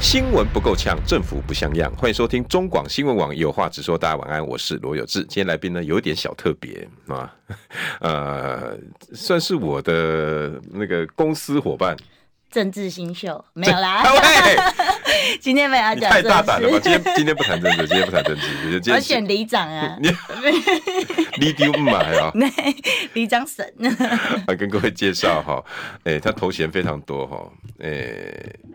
新闻不够呛，政府不像样。欢迎收听中广新闻网有话直说。大家晚安，我是罗有志。今天来宾呢有点小特别啊，呃，算是我的那个公司伙伴，政治新秀没有啦。今天没有讲太大胆了吧？今天今天不谈政治，今天不谈政治。我选里长啊，里丢嘛呀？里长省。来跟各位介绍哈，哎，他头衔非常多哈，哎，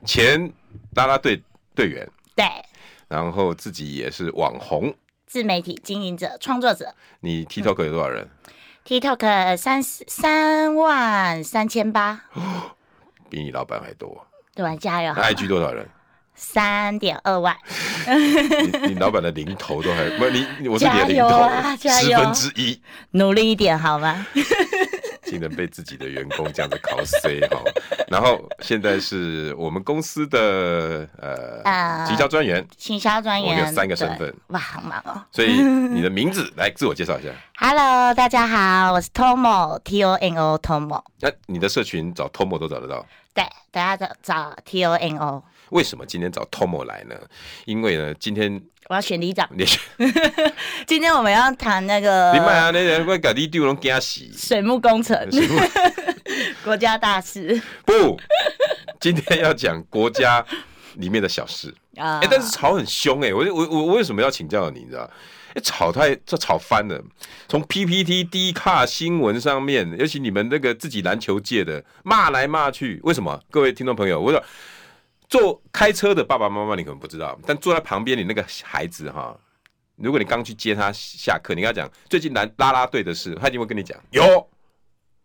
前。啦啦队队员，对，然后自己也是网红、自媒体经营者、创作者。你 TikTok 有多少人？嗯、TikTok 三三万三千八，比你老板还多。对，加油。IG 多少人？三点二万。你你老板的零头都还不？你我是你的零头，啊、十分之一。努力一点好吗？竟然被自己的员工这样子考 C 哈，然后现在是我们公司的呃行销专员，行销专员，我有三个身份，哇，好忙哦。所以你的名字来自我介绍一下。Hello，大家好，我是 Tomo，T O N O Tomo。那你的社群找 Tomo 都找得到？对，大家找找 T O N O。为什么今天找 Tomo 来呢？因为呢，今天我要选里长。今天我们要谈那个。你买啊，那人会搞地丢龙加洗。水木工程。国家大事。不，今天要讲国家里面的小事 啊。哎，但是吵很凶哎，我我我为什么要请教你？你知道？哎，吵太这吵翻了。从 PPT、D 卡新闻上面，尤其你们那个自己篮球界的骂来骂去，为什么？各位听众朋友，我说。坐开车的爸爸妈妈，你可能不知道，但坐在旁边你那个孩子哈，如果你刚去接他下课，你跟他讲最近来拉拉队的事，他一定会跟你讲有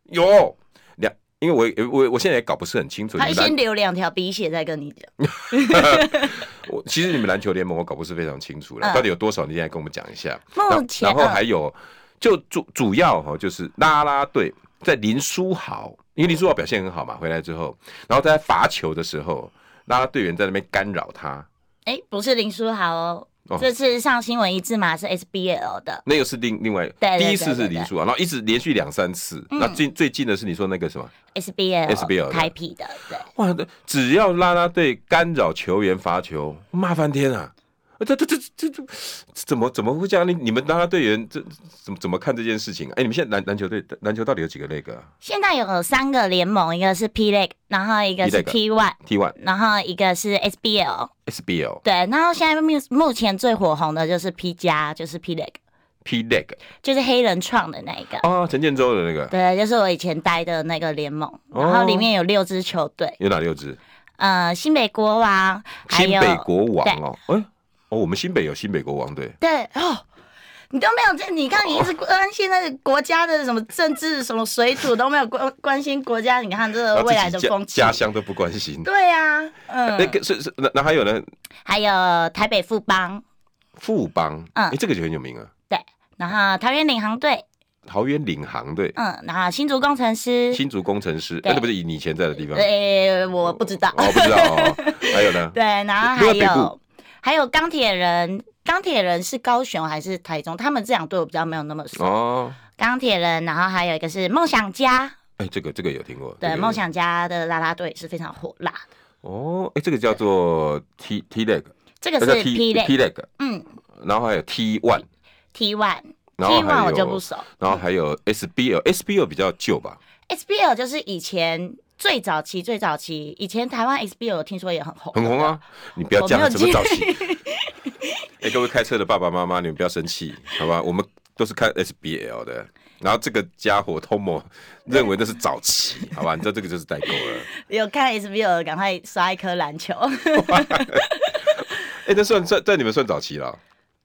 有两，因为我我我现在也搞不是很清楚，他先流两条鼻血再跟你讲。我其实你们篮球联盟我搞不是非常清楚了，嗯、到底有多少？你现在跟我们讲一下。目前然后还有就主主要哈，就是拉拉队在林书豪，因为林书豪表现很好嘛，回来之后，然后在罚球的时候。拉拉队员在那边干扰他，哎、欸，不是林书豪哦，哦。这次上新闻一字马是 SBL 的，那个是另另外，第一次是林书豪，然后一直连续两三次，那、嗯、最最近的是你说那个什么？SBL SBL 台皮的，对，哇，只要拉拉队干扰球员罚球，骂翻天啊！这这这这这怎么怎么会这样？你你们拉拉队员这怎么怎么看这件事情？哎，你们现在篮篮球队篮球到底有几个 league 啊？现在有三个联盟，一个是 P League，然后一个是 T One T One，然后一个是 SBL SBL。对，然后现在目目前最火红的就是 P 加，就是 P League P League 就是黑人创的那一个哦，陈建州的那个。对，就是我以前待的那个联盟，然后里面有六支球队。有哪六支？呃，新北国王，新北国王哦，哎。哦，我们新北有新北国王队。对哦，你都没有这，你看你一直关心那个国家的什么政治、什么水土都没有关关心国家，你看这个未来的风气，家乡都不关心。对呀、啊，嗯，那个是是那那还有呢？还有台北富邦。富邦，嗯，哎，这个就很有名啊。对，然后桃园领航队。桃园领航队。嗯，然后新竹工程师。新竹工程师，那不是你以前在的地方？对，我不知道。哦，不知道哦。还有呢？对，然后还有。还有钢铁人，钢铁人是高雄还是台中？他们这两队我比较没有那么熟。哦，钢铁人，然后还有一个是梦想家。哎、欸，这个这个有听过。对，梦想家的啦啦队是非常火辣的。哦，哎、欸，这个叫做 T T leg，这个是 P leg，P leg，嗯，然后还有 T one，T one，T one 我就不熟。然后还有 SBL，SBL 比较旧吧？SBL 就是以前。最早期，最早期，以前台湾 SBL 听说也很红，很红啊！你不要讲什么早期。哎、欸，各位开车的爸爸妈妈，你们不要生气，好吧？我们都是看 SBL 的。然后这个家伙 Tomo 认为那是早期，好吧？你知道这个就是代沟了。有看 SBL，赶快刷一颗篮球。哎、欸，那算算在你们算早期了。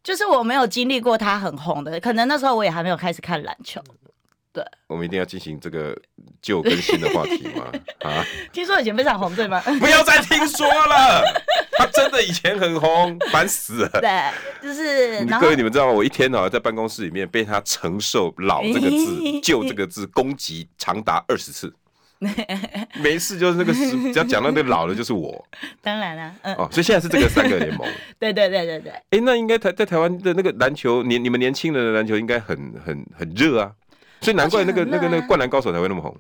就是我没有经历过他很红的，可能那时候我也还没有开始看篮球。对，我们一定要进行这个旧跟新的话题吗？啊，听说以前非常红，对吗？不要再听说了，他真的以前很红，烦死了。对，就是各位你们知道吗？我一天啊在办公室里面被他承受“老”这个字、旧这个字攻击长达二十次。没事，就是那个只要讲到那个老的，就是我。当然了，嗯，哦，所以现在是这个三个联盟。对对对对对。哎，那应该台在台湾的那个篮球年，你们年轻人的篮球应该很很很热啊。所以难怪那个那个那个灌篮高手才会那么红。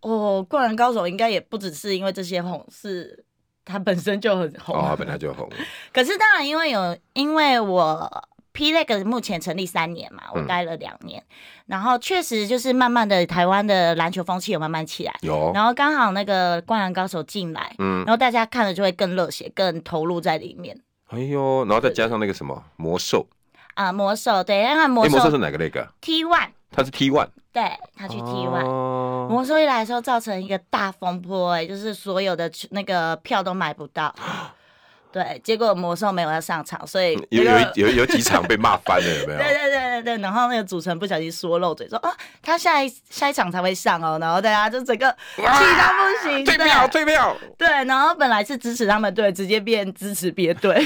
哦，灌篮高手应该也不只是因为这些红，是他本身就很红。哦，本来就红。可是当然，因为有因为我 P-League 目前成立三年嘛，我待了两年，嗯、然后确实就是慢慢的台湾的篮球风气有慢慢起来。有。然后刚好那个灌篮高手进来，嗯，然后大家看了就会更热血，更投入在里面。哎呦，然后再加上那个什么魔兽啊，魔兽对，因为魔兽、欸、魔兽是哪个那个？T One。他是 T one，对，他去 T one，魔兽一来的时候造成一个大风波，哎，就是所有的那个票都买不到，对，结果魔兽没有要上场，所以有有有有几场被骂翻了，有没有？对对对对对，然后那个主持人不小心说漏嘴说啊，他下一下一场才会上哦，然后大家就整个气到不行，退票退票，对，然后本来是支持他们队，直接变支持别队。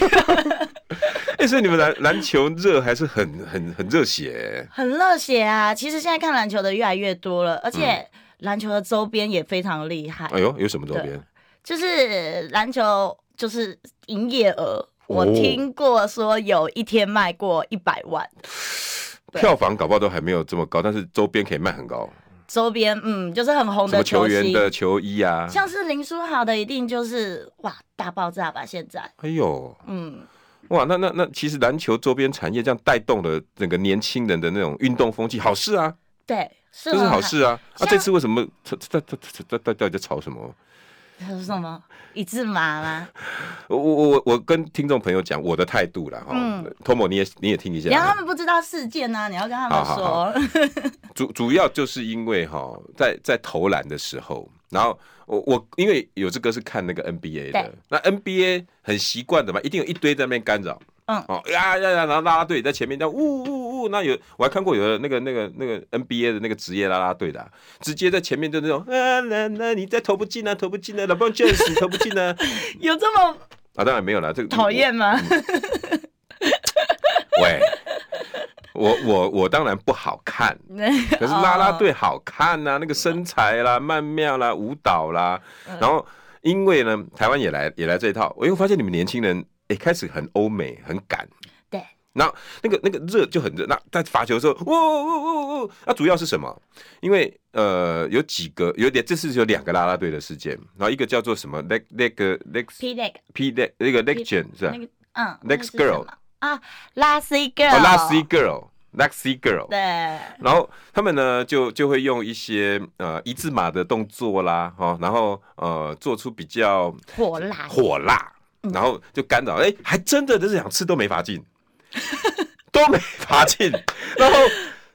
欸、所以你们篮篮球热还是很很很热血、欸，很热血啊！其实现在看篮球的越来越多了，而且篮球的周边也非常厉害。哎呦，有什么周边？就是篮球，就是营业额，我听过说有一天卖过一百万。票房搞不好都还没有这么高，但是周边可以卖很高。周边，嗯，就是很红的球，球员的球衣啊，像是林书豪的，一定就是哇大爆炸吧？现在，哎呦，嗯。哇，那那那其实篮球周边产业这样带动了整个年轻人的那种运动风气，好事啊！对，是这是好事啊！啊，这次为什么他他他他他到底在吵什么？他说什么？一字马吗？我我我我跟听众朋友讲我的态度了哈。嗯。托莫你也你也听一下。然后他们不知道事件呢，你要跟他们说。主主要就是因为哈，在在投篮的时候，然后。我我因为有这个是看那个 NBA 的，那 NBA 很习惯的嘛，一定有一堆在那边干扰，嗯，哦呀呀呀，然后啦啦队在前面这样呜呜呜，那有我还看过有的那个那个那个 NBA 的那个职业啦啦队的、啊，直接在前面就那种啊，那那你再投不进啊，投不进啊，LeBron James 投不进啊，有这么啊？当然没有了，这个讨厌吗？喂。我我我当然不好看，可是啦啦队好看呐、啊，那个身材啦、曼妙啦、舞蹈啦，然后因为呢，台湾也来也来这一套，我又发现你们年轻人哎开始很欧美很赶，对，然后那个那个热就很热，那在罚球的时候，呜呜呜呜，那主要是什么？因为呃有几个有点这次有两个啦啦队的事件，然后一个叫做什么 leg leg leg p leg p leg 那个 legend 是吧？嗯，next girl。啊，Lassie Girl，Lassie Girl，Lassie Girl，对。然后他们呢，就就会用一些呃一字马的动作啦，哈，然后呃做出比较火辣火辣，然后就干扰，哎、欸，还真的这两次都没法进，都没法进。然后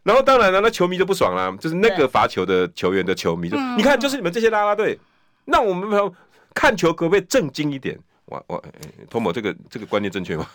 然后当然了，那球迷就不爽了，就是那个罚球的球员的球迷就，你看，就是你们这些啦啦队，那我们看球可不可以正经一点？我我托某这个这个观念正确吗？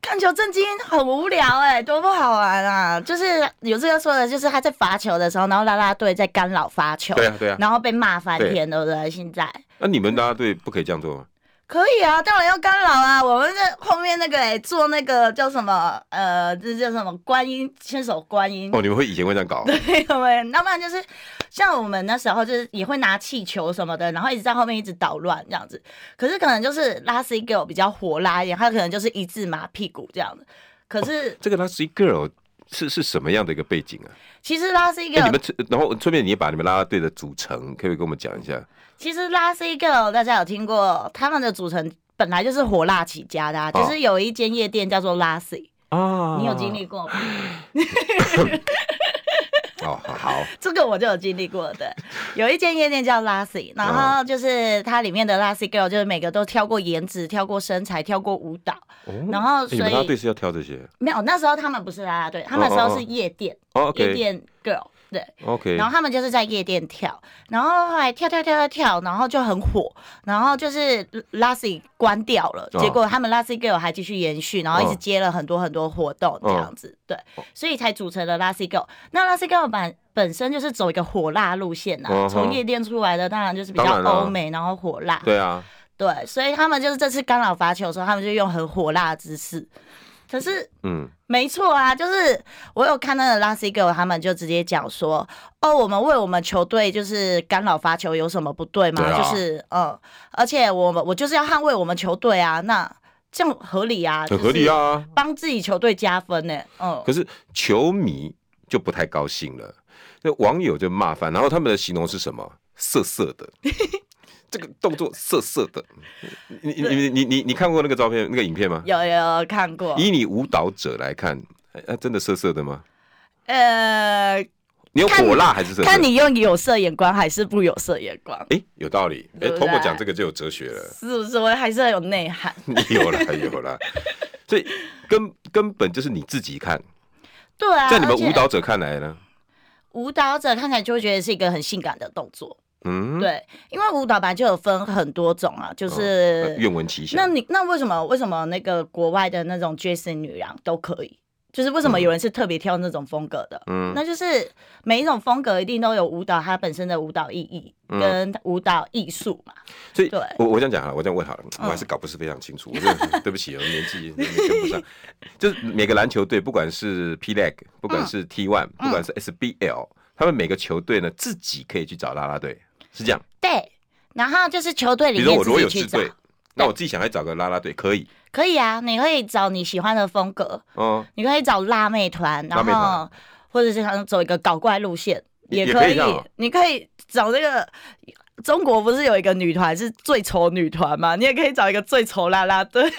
看球震惊很无聊哎、欸，多不好玩啊！就是有这个说的，就是他在罚球的时候，然后啦啦队在干扰罚球，对啊对啊，然后被骂翻天，对不对？现在那、啊、你们啦啦队不可以这样做吗？可以啊，当然要干扰啊！我们在后面那个哎、欸，做那个叫什么呃，这叫什么观音牵手观音哦，你们会以前会这样搞？对，我们要不然就是像我们那时候就是也会拿气球什么的，然后一直在后面一直捣乱这样子。可是可能就是 Lassie Girl 比较火辣一点，他可能就是一字马屁股这样子。可是、哦、这个 Lassie Girl 是是什么样的一个背景啊？其实 Lassie Girl，、欸、你们然后顺便你也把你们拉拉队的组成可以跟我们讲一下。其实 Lassie Girl 大家有听过，他们的组成本来就是火辣起家的，啊，哦、就是有一间夜店叫做 Lassie 哦，你有经历过吗？哦，好，这个我就有经历过的。有一间夜店叫 Lassie，然后就是它里面的 Lassie Girl 就是每个都挑过颜值，挑过身材，挑过舞蹈，哦、然后所以啦啦队是要挑这些？没有，那时候他们不是啦啦队，他们那时候是夜店，哦夜店 Girl。对，OK，然后他们就是在夜店跳，然后后来跳跳跳跳跳，然后就很火，然后就是 Lassie 关掉了，哦、结果他们 Lassie Girl 还继续延续，然后一直接了很多很多活动这样子，哦、对，所以才组成了 Lassie Girl。那 Lassie Girl 本本身就是走一个火辣路线呐，从夜店出来的当然就是比较欧美，然后火辣。对啊，对，所以他们就是这次干扰罚球的时候，他们就用很火辣的姿势。可是，嗯，没错啊，就是我有看那个 Lassie Girl，他们就直接讲说，哦，我们为我们球队就是干扰罚球有什么不对吗？对啊、就是，嗯，而且我们我就是要捍卫我们球队啊，那这样合理啊，很合理啊，帮自己球队加分呢，嗯。可是球迷就不太高兴了，那网友就骂翻，然后他们的形容是什么？色色的。这个动作涩涩的，你你你你你你看过那个照片那个影片吗？有有看过。以你舞蹈者来看，哎，真的涩涩的吗？呃，你用火辣还是色色？看你用有色眼光还是不有色眼光？哎，有道理。哎，通过讲这个就有哲学了，是不是？我还是很有内涵。有了有了，所以根根本就是你自己看。对啊，在你们舞蹈者看来呢？舞蹈者看起来就会觉得是一个很性感的动作。嗯，对，因为舞蹈本来就有分很多种啊，就是愿闻其详。那你那为什么为什么那个国外的那种爵士女郎都可以？就是为什么有人是特别挑那种风格的？嗯，那就是每一种风格一定都有舞蹈它本身的舞蹈意义跟舞蹈艺术嘛。所以，对，我我这样讲好了，我这样问好了，我还是搞不是非常清楚。我对不起，我年纪跟不上。就是每个篮球队，不管是 P League，不管是 T One，不管是 SBL，他们每个球队呢自己可以去找啦啦队。是这样，对，然后就是球队里面自己去找。那我自己想来找个拉拉队，可以，可以啊，你可以找你喜欢的风格，嗯，你可以找辣妹团，然后或者是想走一个搞怪路线也可以，你可以找那个中国不是有一个女团是最丑女团吗？你也可以找一个最丑拉拉队。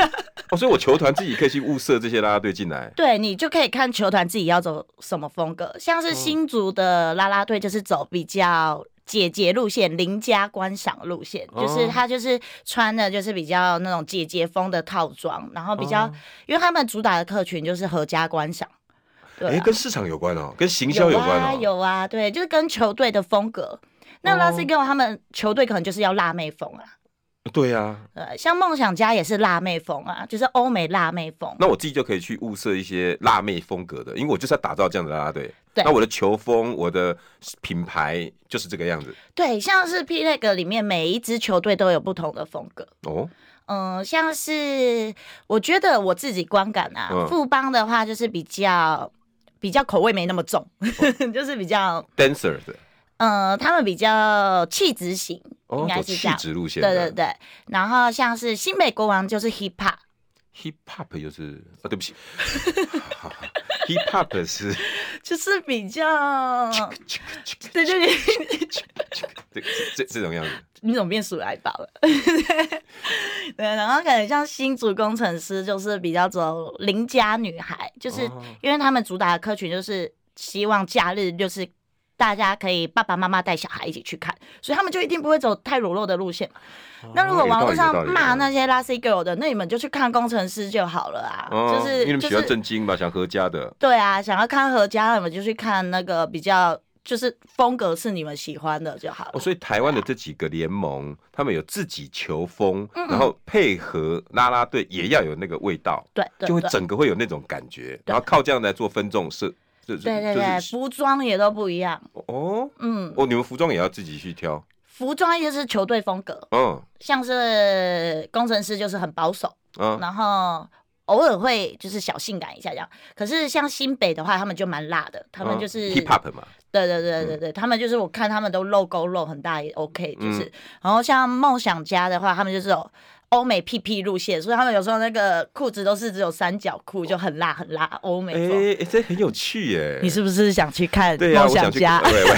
哦，所以我球团自己可以去物色这些拉拉队进来。对，你就可以看球团自己要走什么风格，像是新竹的拉拉队就是走比较。姐姐路线，邻家观赏路线，就是她就是穿的，就是比较那种姐姐风的套装，然后比较，因为他们主打的客群就是合家观赏。对、啊，跟市场有关哦，跟行销有关哦。有啊，对，就是跟球队的风格。那 Lassie Girl 他们球队可能就是要辣妹风啊。对呀，呃，像梦想家也是辣妹风啊，就是欧美辣妹风。那我自己就可以去物色一些辣妹风格的，因为我就是要打造这样的啦啦队。对，那我的球风，我的品牌就是这个样子。对，像是 P League 里面每一支球队都有不同的风格。哦，嗯，像是我觉得我自己观感啊，嗯、富邦的话就是比较比较口味没那么重，哦、就是比较 dancer 的。嗯，他们比较气质型。应该是这样，路线对对对，然后像是新北国王就是 hip hop，hip hop 又是啊，对不起 ，hip hop 是 就是比较，对对对，这这这种样子，你怎么变鼠来宝了？对，然后可能像新竹工程师就是比较走邻家女孩，就是因为他们主打的客群就是希望假日就是。大家可以爸爸妈妈带小孩一起去看，所以他们就一定不会走太裸露的路线那如果网络上骂那些 Lassie Girl 的，那你们就去看工程师就好了啊。哦、就是因为你们喜欢正经嘛，就是、想合家的。对啊，想要看合家，你们就去看那个比较就是风格是你们喜欢的就好了。哦，所以台湾的这几个联盟，他们有自己球风，嗯、然后配合拉拉队也要有那个味道，对，就会整个会有那种感觉，然后靠这样来做分众是。对对对，服装也都不一样哦。嗯，哦，你们服装也要自己去挑。服装就是球队风格，嗯，像是工程师就是很保守，嗯，然后偶尔会就是小性感一下这样。可是像新北的话，他们就蛮辣的，他们就是 hip hop 嘛。对对对对对，他们就是我看他们都露沟露很大也 OK，就是。然后像梦想家的话，他们就是有。欧美屁屁路线，所以他们有时候那个裤子都是只有三角裤，就很辣很辣。欧美风，哎，这很有趣耶！你是不是想去看梦想家？对，我，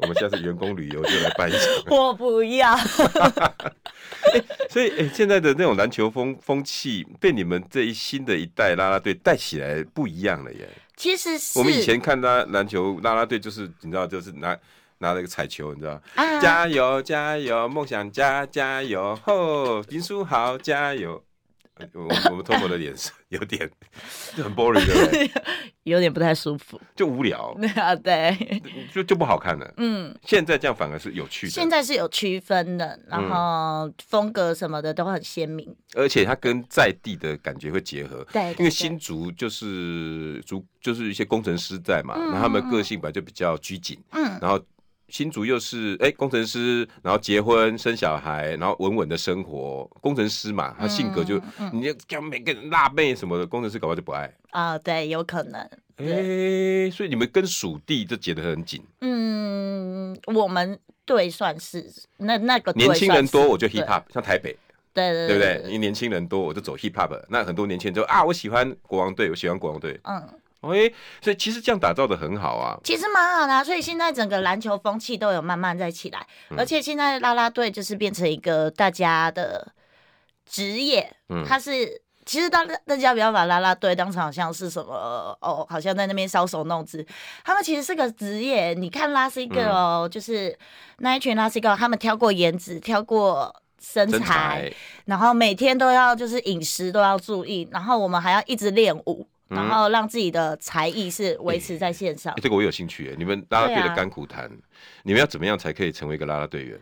我们下次员工旅游就来办一场。我不要。所以，哎，现在的那种篮球风风气被你们这一新的一代啦啦队带起来不一样了耶。其实是我们以前看他篮球啦啦队，就是你知道，就是拿。拿了一个彩球，你知道吗？加油加油，梦想家加油！吼，林书豪加油！我我们 Tomo 的脸色有点 很 boring 的，有点不太舒服，就无聊对啊，对，就就不好看了。嗯，现在这样反而是有趣的，现在是有区分的，然后风格什么的都很鲜明，而且它跟在地的感觉会结合。对，因为新竹就是竹，就是一些工程师在嘛，然后他们个性本来就比较拘谨，嗯，然后。新竹又是哎、欸，工程师，然后结婚生小孩，然后稳稳的生活。工程师嘛，他性格就，你要叫每个人辣妹什么的，工程师搞不好就不爱啊。对，有可能。哎、欸，所以你们跟属地就结得很紧。嗯，我们对算是那那个年轻人多，我就 hip hop，像台北，对对对，对不对？因为年轻人多，我就走 hip hop。那很多年轻人就啊，我喜欢国王队，我喜欢国王队。嗯。哎，所以其实这样打造的很好啊，其实蛮好的啊。所以现在整个篮球风气都有慢慢在起来，嗯、而且现在啦啦队就是变成一个大家的职业。嗯，他是其实大大家不要把啦啦队当成好像是什么哦，好像在那边搔首弄姿。他们其实是个职业。你看 Lassie Girl，就是那一群 Lassie Girl，他们挑过颜值，挑过身材，身材然后每天都要就是饮食都要注意，然后我们还要一直练舞。然后让自己的才艺是维持在线上。这个我有兴趣。你们拉拉队的甘苦谈，你们要怎么样才可以成为一个拉拉队员？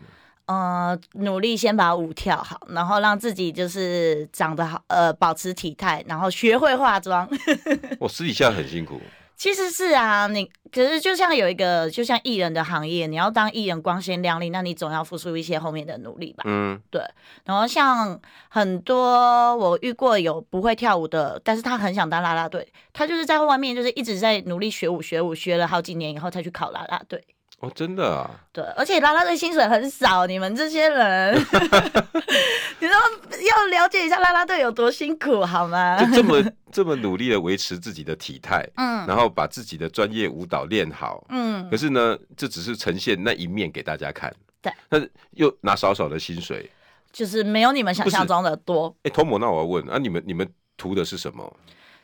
呃，努力先把舞跳好，然后让自己就是长得好，呃，保持体态，然后学会化妆。我私底下很辛苦。其实是啊，你可是就像有一个，就像艺人的行业，你要当艺人光鲜亮丽，那你总要付出一些后面的努力吧。嗯，对。然后像很多我遇过有不会跳舞的，但是他很想当啦啦队，他就是在外面就是一直在努力学舞学舞，学了好几年以后才去考啦啦队。哦，真的啊？对，而且啦啦队薪水很少，你们这些人，你说要了解一下啦啦队有多辛苦好吗？就这么这么努力的维持自己的体态，嗯，然后把自己的专业舞蹈练好，嗯，可是呢，这只是呈现那一面给大家看，对，但是又拿少少的薪水，就是没有你们想象中的多。哎，Tomo，那我要问啊，你们你们图的是什么？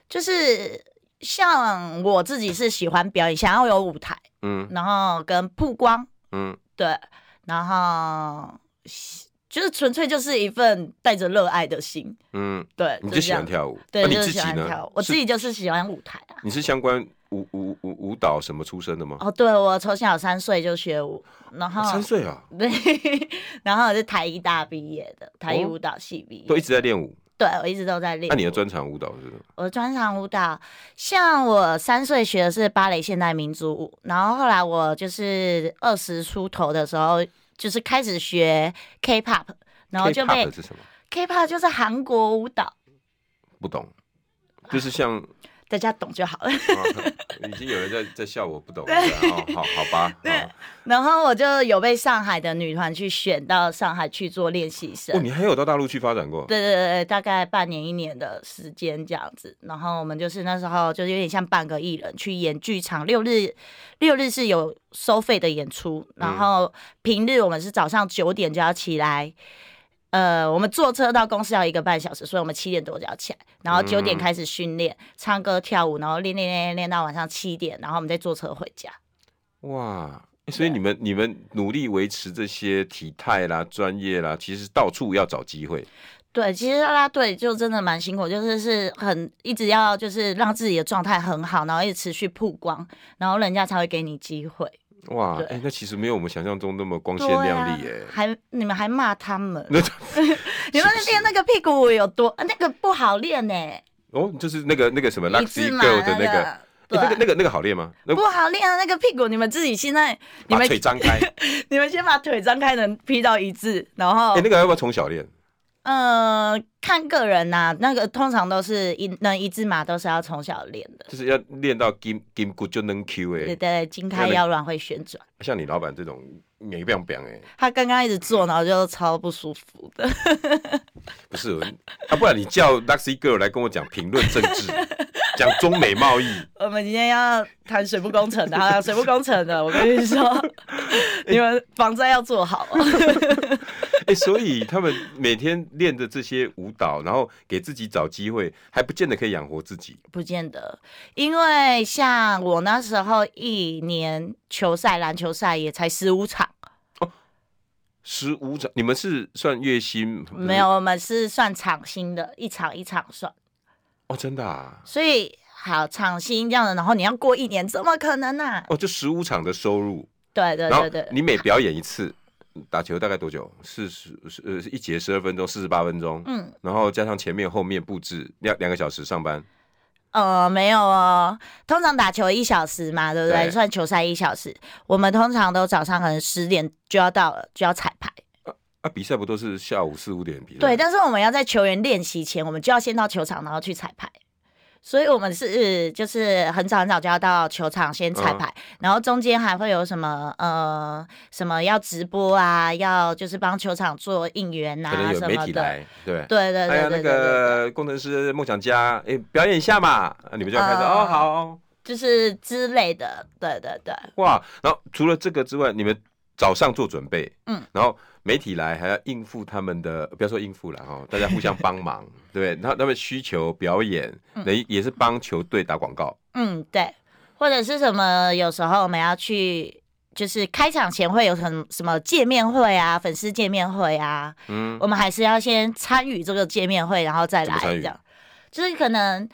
就是。像我自己是喜欢表演，想要有舞台，嗯，然后跟曝光，嗯，对，然后就是纯粹就是一份带着热爱的心，嗯，对，你就喜欢跳舞，对，就是喜欢跳舞，我自己就是喜欢舞台啊。你是相关舞舞舞舞蹈什么出身的吗？哦，对，我从小三岁就学舞，然后三岁啊，对，然后我是台艺大毕业的，台艺舞蹈系毕业，都一直在练舞。对，我一直都在练。那你的专长舞蹈是什么？我的专长舞蹈，像我三岁学的是芭蕾现代民族舞，然后后来我就是二十出头的时候，就是开始学 K-pop，然后就被 K-pop 是什么？K-pop 就是韩国舞蹈。不懂，就是像。大家懂就好了。已经有人在在笑我不懂了。哦，好好吧。对。然后我就有被上海的女团去选到上海去做练习生。哦，你还有到大陆去发展过？对对对，大概半年一年的时间这样子。然后我们就是那时候就是有点像半个艺人去演剧场，六日六日是有收费的演出，然后平日我们是早上九点就要起来。呃，我们坐车到公司要一个半小时，所以我们七点多就要起来，然后九点开始训练，嗯、唱歌跳舞，然后练练练练到晚上七点，然后我们再坐车回家。哇，所以你们你们努力维持这些体态啦、专业啦，其实到处要找机会。对，其实啦啦队就真的蛮辛苦，就是是很一直要就是让自己的状态很好，然后一直持续曝光，然后人家才会给你机会。哇，哎，那其实没有我们想象中那么光鲜亮丽哎，还你们还骂他们，你们练那个屁股有多那个不好练呢？哦，就是那个那个什么 Lassie Girl 的那个，那个那个那个好练吗？不好练啊，那个屁股你们自己现在你们腿张开，你们先把腿张开，能劈到一致，然后哎，那个要不要从小练？呃，看个人呐、啊，那个通常都是一能一字马都是要从小练的，就是要练到筋筋骨就能 Q 哎，对对，筋开腰软会旋转。像你老板这种，没变变哎，他刚刚一直做，然后就超不舒服的。不是，啊，不然你叫 Lassie Girl 来跟我讲评论政治，讲中美贸易。我们今天要谈水部工程的，啊，水部工程的，我跟你说，你们防灾要做好。哎、欸，所以他们每天练的这些舞蹈，然后给自己找机会，还不见得可以养活自己。不见得，因为像我那时候一年球赛篮球赛也才十五场。十五场，你们是算月薪？没有，我们是算场薪的，一场一场算。哦，真的啊。所以好场薪这样的，然后你要过一年，怎么可能呢、啊？哦，就十五场的收入。对对对对。你每表演一次，打球大概多久？四十呃一节十二分钟，四十八分钟。嗯。然后加上前面后面布置两两个小时上班。呃，没有哦，通常打球一小时嘛，对不对？对算球赛一小时，我们通常都早上可能十点就要到了，就要彩排。啊，啊比赛不都是下午四五点比赛？对，但是我们要在球员练习前，我们就要先到球场，然后去彩排。所以我们是就是很早很早就要到球场先彩排，嗯、然后中间还会有什么呃什么要直播啊，要就是帮球场做应援啊有媒体来对对对，还有那个工程师梦想家，哎，表演一下嘛，你们就要开始、呃、哦好，就是之类的，对对对。哇，然后除了这个之外，你们早上做准备，嗯，然后。媒体来还要应付他们的，不要说应付了哈，大家互相帮忙，对不对？然后他们需求表演，等于也是帮球队打广告。嗯，对，或者是什么？有时候我们要去，就是开场前会有很什么见面会啊，粉丝见面会啊。嗯，我们还是要先参与这个见面会，然后再来这样，就是可能。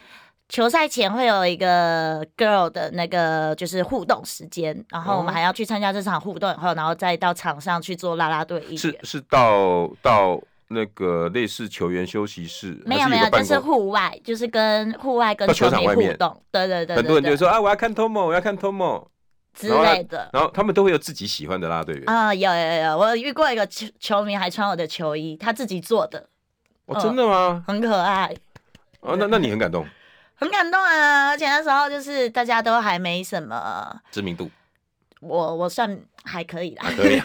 球赛前会有一个 girl 的那个就是互动时间，然后我们还要去参加这场互动以后，然后再到场上去做啦啦队。是是到到那个类似球员休息室？没有没有，就是户外，就是跟户外跟球迷互动。对对对，很多人就说啊，我要看 Tomo，我要看 Tomo 之类的。然后他们都会有自己喜欢的啦啦队员啊，有有有，我遇过一个球球迷还穿我的球衣，他自己做的。哦，真的吗？很可爱。哦，那那你很感动。很感动啊，而且那时候就是大家都还没什么知名度，我我算还可以啦，可以，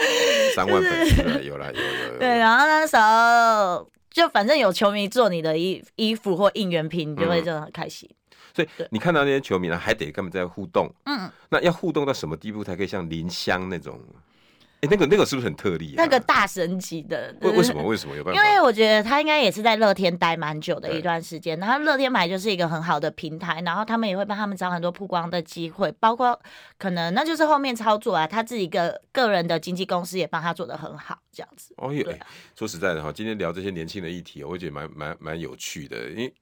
三万粉丝了，有啦有有有。对，然后那时候就反正有球迷做你的衣衣服或应援品，你就会真的很开心。所以你看到那些球迷呢，还得跟他们在互动，嗯，那要互动到什么地步才可以像林湘那种？哎，那个那个是不是很特例？那个大神级的，为为什么为什么有办法？因为我觉得他应该也是在乐天待蛮久的一段时间，然后乐天本来就是一个很好的平台，然后他们也会帮他们找很多曝光的机会，包括可能那就是后面操作啊，他自己个个人的经纪公司也帮他做得很好，这样子。哦耶，说实在的哈，今天聊这些年轻的议题，我会觉得蛮蛮蛮有趣的，因为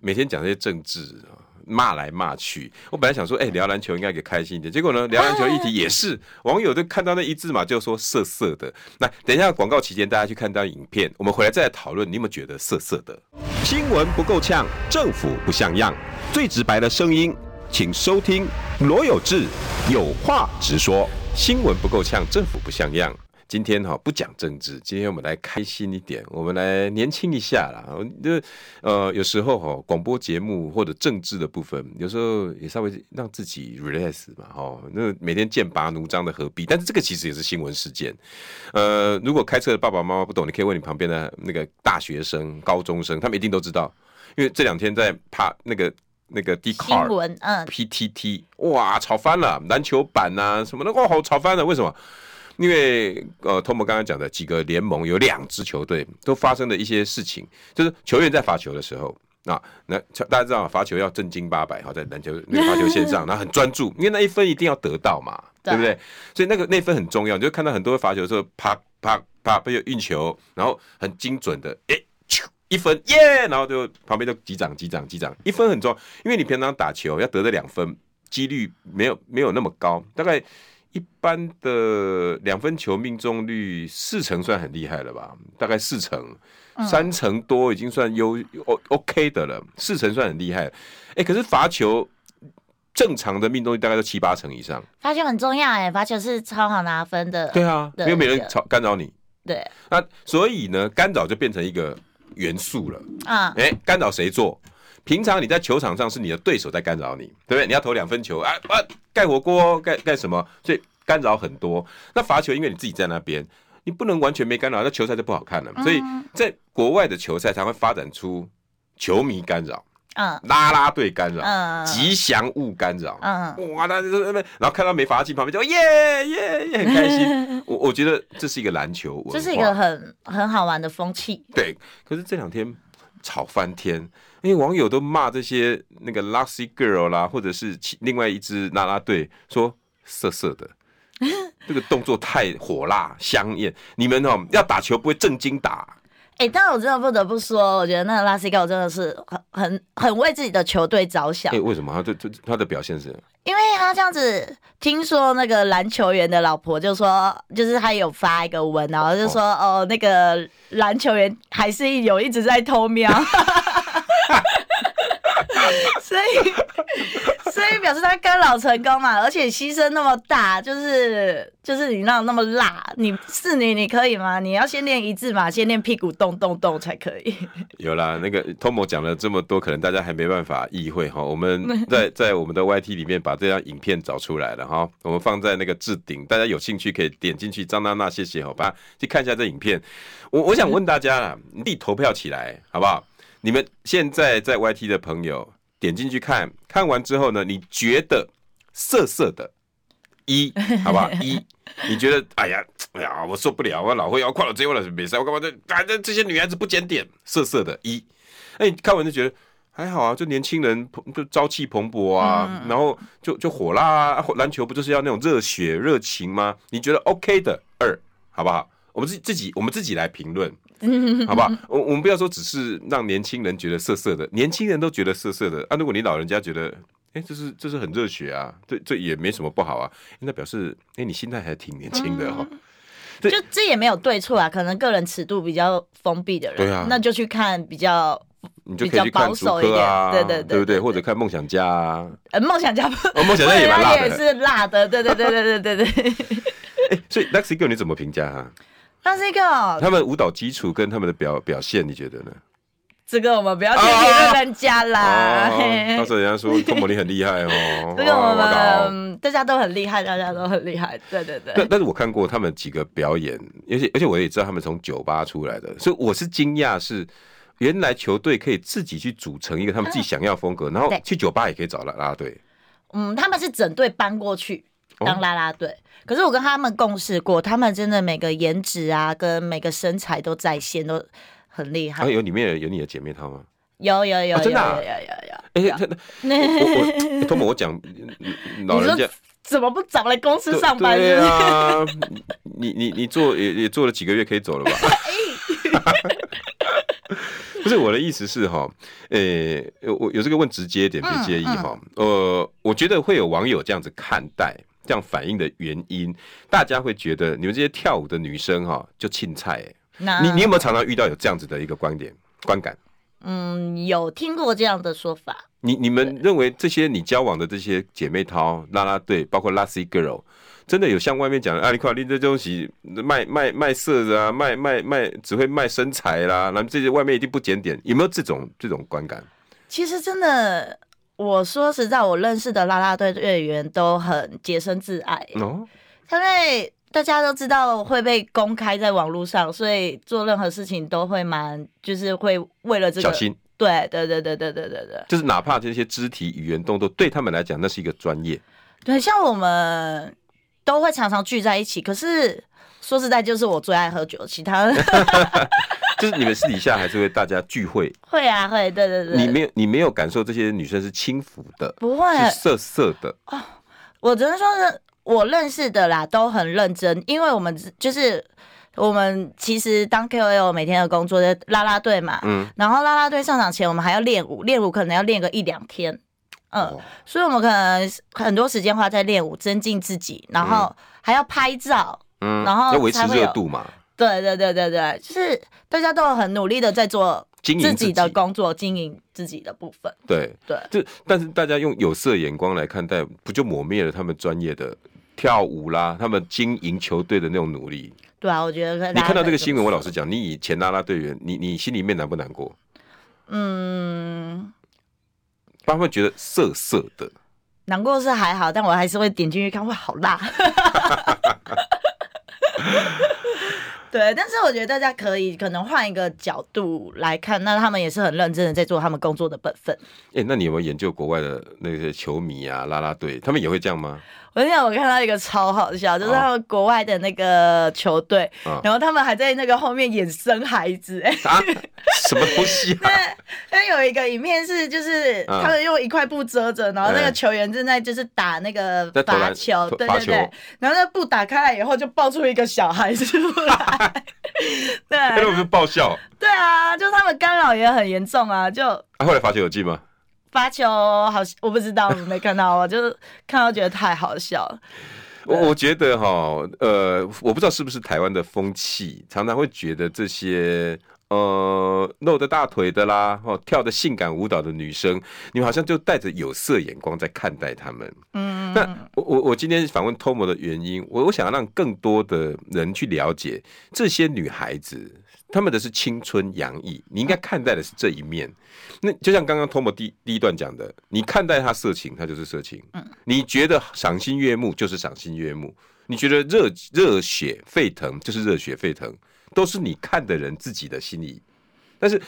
每天讲这些政治骂来骂去，我本来想说，哎、欸，聊篮球应该给开心一点。结果呢，聊篮球议题也是 网友都看到那一字马就说色色的。那等一下广告期间，大家去看到影片，我们回来再来讨论，你有没有觉得色色的？新闻不够呛，政府不像样，最直白的声音，请收听罗有志有话直说。新闻不够呛，政府不像样。今天哈不讲政治，今天我们来开心一点，我们来年轻一下啦。就呃有时候哈广播节目或者政治的部分，有时候也稍微让自己 relax 嘛哈。那每天剑拔弩张的何必？但是这个其实也是新闻事件。呃，如果开车的爸爸妈妈不懂，你可以问你旁边的那个大学生、高中生，他们一定都知道。因为这两天在怕那个那个 D car 嗯 PTT 哇炒翻了篮球版呐、啊、什么的哇好吵翻了，为什么？因为呃，Tomo 刚刚讲的几个联盟有两支球队都发生了一些事情，就是球员在罚球的时候啊，那大家知道罚球要正经八百哈，在篮球那个罚球线上，然后很专注，因为那一分一定要得到嘛，对，对不对？所以那个那分很重要，你就看到很多罚球的时候，啪啪啪不就运球，然后很精准的，哎，一分耶，yeah! 然后就旁边就击掌击掌击掌，一分很重要，因为你平常打球要得的两分几率没有没有那么高，大概。一般的两分球命中率四成算很厉害了吧？大概四成，三成多已经算优 O OK 的了。四成算很厉害。哎、欸，可是罚球正常的命中率大概都七八成以上。罚球很重要哎、欸，罚球是超好拿分的。对啊，没有没人吵干扰你。对。那所以呢，干扰就变成一个元素了。啊。哎，干扰谁做？平常你在球场上是你的对手在干扰你，对不对？你要投两分球啊啊，盖火锅盖盖什么？所以干扰很多。那罚球因为你自己在那边，你不能完全没干扰，那球赛就不好看了。所以在国外的球赛才会发展出球迷干扰，嗯，拉拉队干扰，嗯，吉祥物干扰，嗯，哇，那那然后看到没罚进旁边就耶耶耶，很开心。我我觉得这是一个篮球文化，这是一个很很好玩的风气。对，可是这两天吵翻天。因为网友都骂这些那个 Luxy Girl 啦，或者是另外一支啦啦队说色色的，这个动作太火辣香艳，你们哦要打球不会正经打。哎、欸，但我真的不得不说，我觉得那个 Lascaux 真的是很很很为自己的球队着想。哎、欸，为什么他这这他的表现是？因为他这样子，听说那个篮球员的老婆就说，就是他有发一个文，然后就说哦，哦，那个篮球员还是有一直在偷瞄。所以，所以表示他干扰成功嘛，而且牺牲那么大，就是就是你那那么辣，你是你你可以吗？你要先练一字嘛，先练屁股动动动才可以。有啦，那个 Tomo 讲了这么多，可能大家还没办法意会哈。我们在在我们的 YT 里面把这张影片找出来了哈，我们放在那个置顶，大家有兴趣可以点进去。张娜娜，谢谢好吧，去看一下这影片。我我想问大家啦，你投票起来好不好？你们现在在 YT 的朋友。点进去看看完之后呢，你觉得色色的，一，好不好？一，你觉得哎呀，哎呀，我受不了，我老会要跨了这我了没事，我干嘛这反正这些女孩子不检点，色色的，一，哎，你看完就觉得还好啊，就年轻人就朝气蓬勃啊，然后就就火辣啊，篮球不就是要那种热血热情吗？你觉得 OK 的，二，好不好？我们自自己我们自己来评论。好不好？我我们不要说只是让年轻人觉得色色的，年轻人都觉得色色的啊。如果你老人家觉得，哎、欸，这是这是很热血啊，这这也没什么不好啊。那表示，哎、欸，你心态还挺年轻的哈、嗯。就这也没有对错啊，可能个人尺度比较封闭的人，对啊，那就去看比较，你就可以去看竹科啊，对对对，对不对？或者看梦想家啊，呃，梦想家，哦，梦想家 也蛮辣的，也是辣的，对对对对对对对。哎，所以 Lascaux 你怎么评价啊？那是一个他们舞蹈基础跟他们的表表现，你觉得呢？这个我们不要去评论人家啦。到时候人家说托姆尼很厉害哦。这个我们大家都很厉害，大家都很厉害。对对对。但但是我看过他们几个表演，而且而且我也知道他们从酒吧出来的，所以我是惊讶是原来球队可以自己去组成一个他们自己想要风格，然后去酒吧也可以找啦啦队。嗯，他们是整队搬过去。当啦啦队，可是我跟他们共事过，他们真的每个颜值啊，跟每个身材都在线，都很厉害。有里面有你的姐妹淘吗？有有有，真的有有有有。哎，我我托莫我讲，老人家怎么不早来公司上班？对啊，你你你做也也做了几个月，可以走了吧？不是我的意思是哈，呃，我有这个问直接一点，别介意哈。呃，我觉得会有网友这样子看待。这样反应的原因，大家会觉得你们这些跳舞的女生哈就青菜哎，那你你有没有常常遇到有这样子的一个观点观感？嗯，有听过这样的说法。你你们认为这些你交往的这些姐妹淘拉拉队，包括 Lassie Girl，真的有像外面讲的啊？你看你这东西卖卖卖色子啊，卖卖卖只会卖身材啦，那这些外面一定不检点，有没有这种这种观感？其实真的。我说实在，我认识的啦啦队队员都很洁身自爱，因为大家都知道会被公开在网络上，所以做任何事情都会蛮，就是会为了这个小心。对对对对对对对对，就是哪怕这些肢体语言动作对他们来讲，那是一个专业。对，像我们都会常常聚在一起，可是说实在，就是我最爱喝酒，其他。就是你们私底下还是会大家聚会？会啊，会，对对对。你没有，你没有感受这些女生是轻浮的，不会，是色色的。哦，我只能说是我认识的啦，都很认真，因为我们就是我们其实当 KOL 每天的工作的拉拉队嘛，嗯，然后拉拉队上场前我们还要练舞，练舞可能要练个一两天，嗯，哦、所以我们可能很多时间花在练舞，增进自己，然后还要拍照，嗯，然后要维持热度嘛。对对对对对，就是大家都很努力的在做自己的工作，经营自己的部分。对对，就但是大家用有色眼光来看待，不就抹灭了他们专业的跳舞啦，他们经营球队的那种努力？对啊，我觉得你看到这个新闻，我老实讲，你以前啦啦队员，你你心里面难不难过？嗯，他们会觉得涩涩的，难过是还好，但我还是会点进去看，会，好辣。对，但是我觉得大家可以可能换一个角度来看，那他们也是很认真的在做他们工作的本分。哎、那你有没有研究国外的那些球迷啊、拉拉队，他们也会这样吗？我跟你讲，我看到一个超好笑，就是他们国外的那个球队，哦、然后他们还在那个后面演生孩子、欸，哎、啊，什么东西、啊？那有一个影片是，就是他们用一块布遮着，然后那个球员正在就是打那个罚球，对对对，然后那布打开来以后，就爆出一个小孩出来，对，那不是爆笑？对啊，就他们干扰也很严重啊，就啊，后来罚球有进吗？发球好，我不知道，我没看到，我 就看到觉得太好笑了。我我觉得哈，呃，我不知道是不是台湾的风气，常常会觉得这些呃露着大腿的啦，哦跳的性感舞蹈的女生，你们好像就带着有色眼光在看待她们。嗯，那我我我今天访问 Tomo 的原因，我我想要让更多的人去了解这些女孩子。他们的是青春洋溢，你应该看待的是这一面。那就像刚刚 Tomo 第第一段讲的，你看待他色情，他就是色情。嗯，你觉得赏心悦目就是赏心悦目，你觉得热热血沸腾就是热血沸腾，都是你看的人自己的心意。但是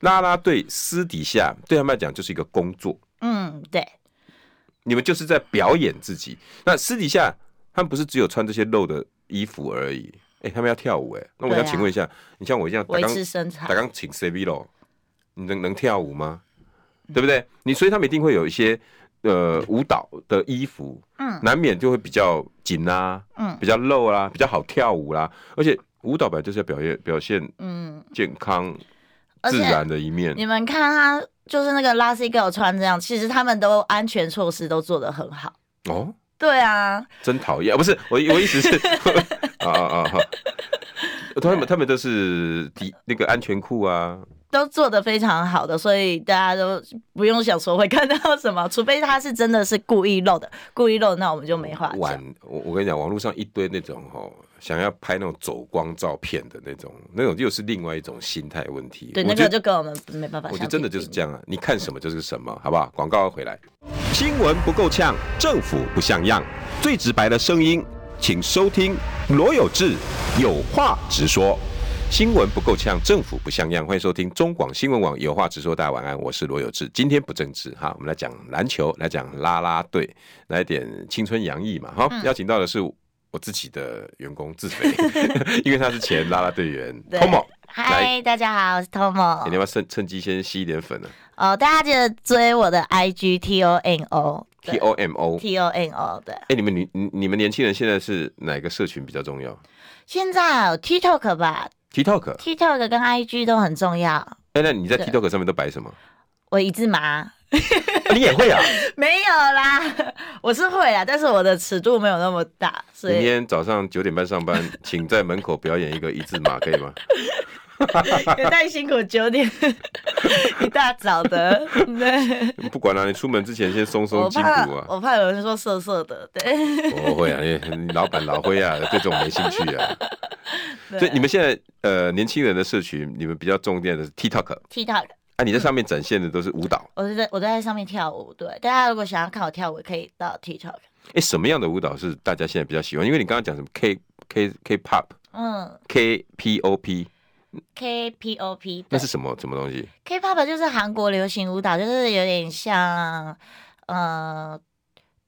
拉拉队私底下对他们来讲就是一个工作。嗯，对，你们就是在表演自己。那私底下他们不是只有穿这些露的衣服而已。哎、欸，他们要跳舞哎、欸，那我想请问一下，啊、你像我一样维持身材，刚刚请 C V 咯，你能能跳舞吗？嗯、对不对？你所以他们一定会有一些呃舞蹈的衣服，嗯，难免就会比较紧啊，嗯，比较露啦、啊，比较好跳舞啦、啊。而且舞蹈本来就是要表现表现，嗯，健康自然的一面。你们看他就是那个 Lassie Girl 穿这样，其实他们都安全措施都做得很好哦。对啊，真讨厌！不是我，我意思是，啊啊啊！他们他们都是底那个安全裤啊，都做的非常好的，所以大家都不用想说会看到什么，除非他是真的是故意漏的，故意漏，那我们就没话讲。玩，我我跟你讲，网络上一堆那种哦，想要拍那种走光照片的那种，那种又是另外一种心态问题。对，那个就跟我们没办法。我觉得真的就是这样啊，你看什么就是什么，好不好？广告回来。新闻不够呛，政府不像样，最直白的声音，请收听罗有志有话直说。新闻不够呛，政府不像样，欢迎收听中广新闻网有话直说。大家晚安，我是罗有志。今天不政治哈，我们来讲篮球，来讲啦啦队，来点青春洋溢嘛。好，邀请到的是我自己的员工自肥，因为他是前啦啦队员 Tomo。嗨，大家好，我是 Tomo。你要不要趁趁机先吸一点粉呢？哦，大家记得追我的 IG T O N O T O M O T O N O 对。哎，你们你你们年轻人现在是哪个社群比较重要？现在 TikTok 吧，TikTok TikTok 跟 IG 都很重要。哎，那你在 TikTok 上面都摆什么？我一字马。你也会啊？没有啦，我是会啦，但是我的尺度没有那么大。所以明天早上九点半上班，请在门口表演一个一字马，可以吗？也太辛苦，九点 一大早的，对。不管了、啊，你出门之前先松松筋骨啊。我怕有人说色色的，对。不会啊，你老板老灰啊，对这种没兴趣啊。对所以你们现在呃年轻人的社群，你们比较重点的是 TikTok。TikTok。啊，你在上面展现的都是舞蹈。我是在我都在上面跳舞，对。大家如果想要看我跳舞，可以到 TikTok。哎、欸，什么样的舞蹈是大家现在比较喜欢？因为你刚刚讲什么 K K K Pop，嗯，K P O P。K P O P 那是什么什么东西？K pop 就是韩国流行舞蹈，就是有点像呃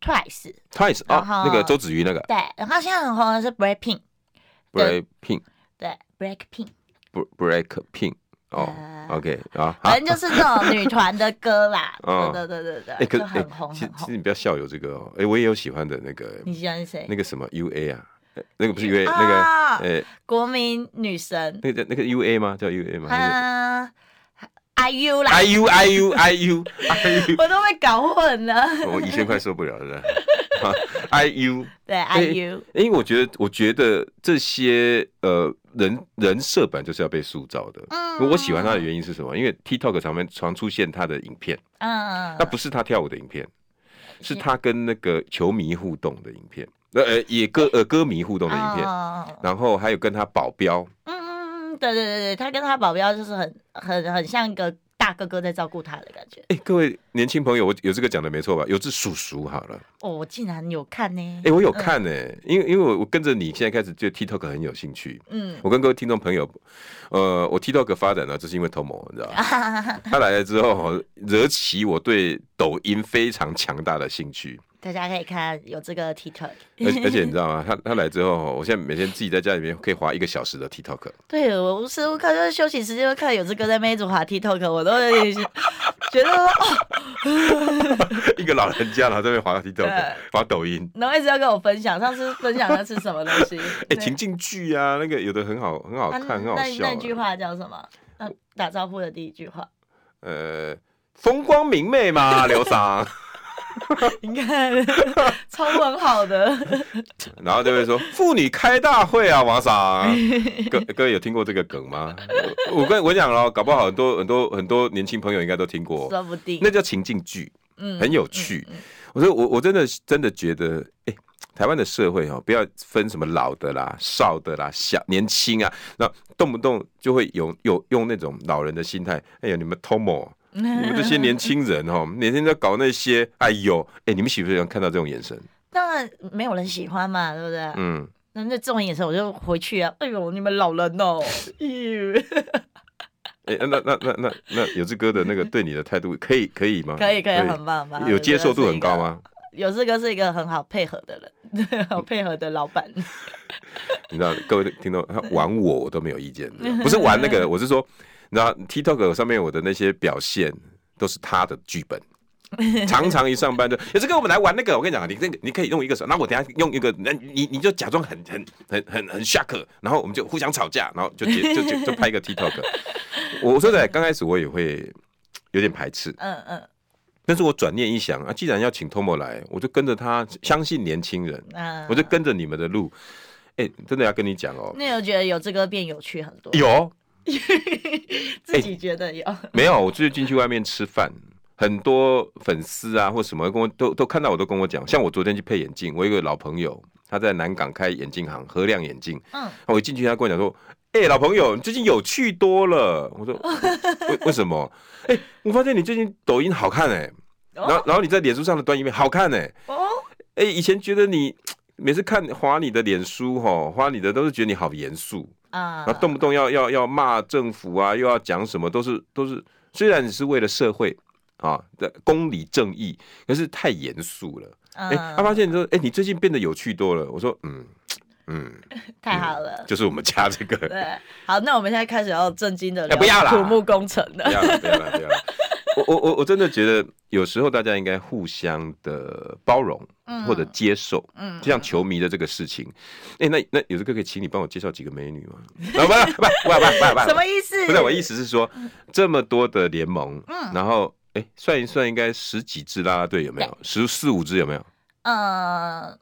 Twice Twice 啊，那个周子瑜那个。对，然后现在很红的是 Blackpink Blackpink 对 Blackpink Blackpink 哦，OK 啊，反正就是这种女团的歌啦。对对对对对，哎，可很红。其实你不要笑有这个哦，哎，我也有喜欢的那个。你喜欢谁？那个什么 U A 啊？那个不是 U A，那个呃，国民女神，那个那个 U A 吗？叫 U A 吗？啊，I U 啦，I U I U I U I U，我都被搞混了，我以前快受不了了。I U，对 I U，因为我觉得，我觉得这些呃人人设本就是要被塑造的。嗯，我喜欢他的原因是什么？因为 TikTok 上面常出现他的影片，嗯，那不是他跳舞的影片，是他跟那个球迷互动的影片。呃，也歌呃歌迷互动的影片，哦、然后还有跟他保镖，嗯嗯嗯，对对对对，他跟他保镖就是很很很像一个大大哥哥在照顾他的感觉。哎，各位年轻朋友，我有这个讲的没错吧？有只叔叔好了。哦，我竟然有看呢。哎，我有看呢，因为因为我我跟着你现在开始对 TikTok 很有兴趣。嗯，我跟各位听众朋友，呃，我 TikTok 发展呢，这是因为 Tomo，你知道吗？他来了之后，惹起我对抖音非常强大的兴趣。大家可以看有这个 TikTok，而 而且你知道吗？他他来之后，我现在每天自己在家里面可以滑一个小时的 TikTok。对，我无时无刻就是休息时间会看有这个在那边一直滑 TikTok，我都有点 觉得哦，一个老人家然后在那边滑 TikTok，滑抖音，然后一直要跟我分享。上次分享的是什么东西？哎，情境剧啊，那个有的很好，很好看，很好笑。那那句话叫什么？那打招呼的第一句话？呃，风光明媚嘛，刘桑。你看，超文好的。然后就会说妇女开大会啊，王嫂。各各位有听过这个梗吗？我跟我讲了，搞不好很多很多很多年轻朋友应该都听过。说不定。那叫情境剧，嗯，很有趣。我说我我真的真的觉得，哎，台湾的社会哈，不要分什么老的啦、少的啦、小年轻啊，那动不动就会有有用那种老人的心态。哎呀，你们 Tomo。你们这些年轻人哦，每天在搞那些，哎呦，哎，你们喜不喜欢看到这种眼神？当然没有人喜欢嘛，对不对？嗯，那那这种眼神我就回去啊。哎呦，你们老人哦，咦，哎，那那那那那有志哥的那个对你的态度可以可以吗？可以可以，很棒很棒。有接受度很高吗？有志哥是一个很好配合的人，好配合的老板。你知道，各位听到他玩我，我都没有意见，不是玩那个，我是说。然后 TikTok 上面我的那些表现都是他的剧本，常常一上班就有这个我们来玩那个，我跟你讲啊，你那个你可以用一个手，那我等下用一个，那你你就假装很很很很很 shock，然后我们就互相吵架，然后就 就就就，就拍一个 TikTok。我说在刚开始我也会有点排斥，嗯嗯，但是我转念一想啊，既然要请 Tomo 来，我就跟着他，相信年轻人，嗯，我就跟着你们的路，哎，真的要跟你讲哦，那我觉得有这个变有趣很多，有。自己觉得有、欸、没有？我最近进去外面吃饭，很多粉丝啊或什么跟我都都看到我都跟我讲，像我昨天去配眼镜，我一个老朋友他在南港开眼镜行，何亮眼镜。嗯，我一进去他跟我讲说：“哎、欸，老朋友，你最近有趣多了。”我说：“为 为什么？”哎、欸，我发现你最近抖音好看哎、欸，然后然后你在脸书上的短影片好看哎、欸。哦，哎，以前觉得你每次看花你的脸书哈，花你的都是觉得你好严肃。啊，那动不动要要要骂政府啊，又要讲什么，都是都是，虽然你是为了社会啊的公理正义，可是太严肃了。哎、嗯，他发现说，哎，你最近变得有趣多了。我说，嗯嗯，太好了、嗯，就是我们家这个。对，好，那我们现在开始要正经的，不要了，土木工程的，不要了，不要了，不要了。我我我我真的觉得，有时候大家应该互相的包容，或者接受，嗯，就像球迷的这个事情。哎，那那有这个可以请你帮我介绍几个美女吗？不不不不不不，什么意思？不是，我意思是说，这么多的联盟，嗯，然后哎，算一算，应该十几支啦啦队有没有？十四五支有没有？嗯，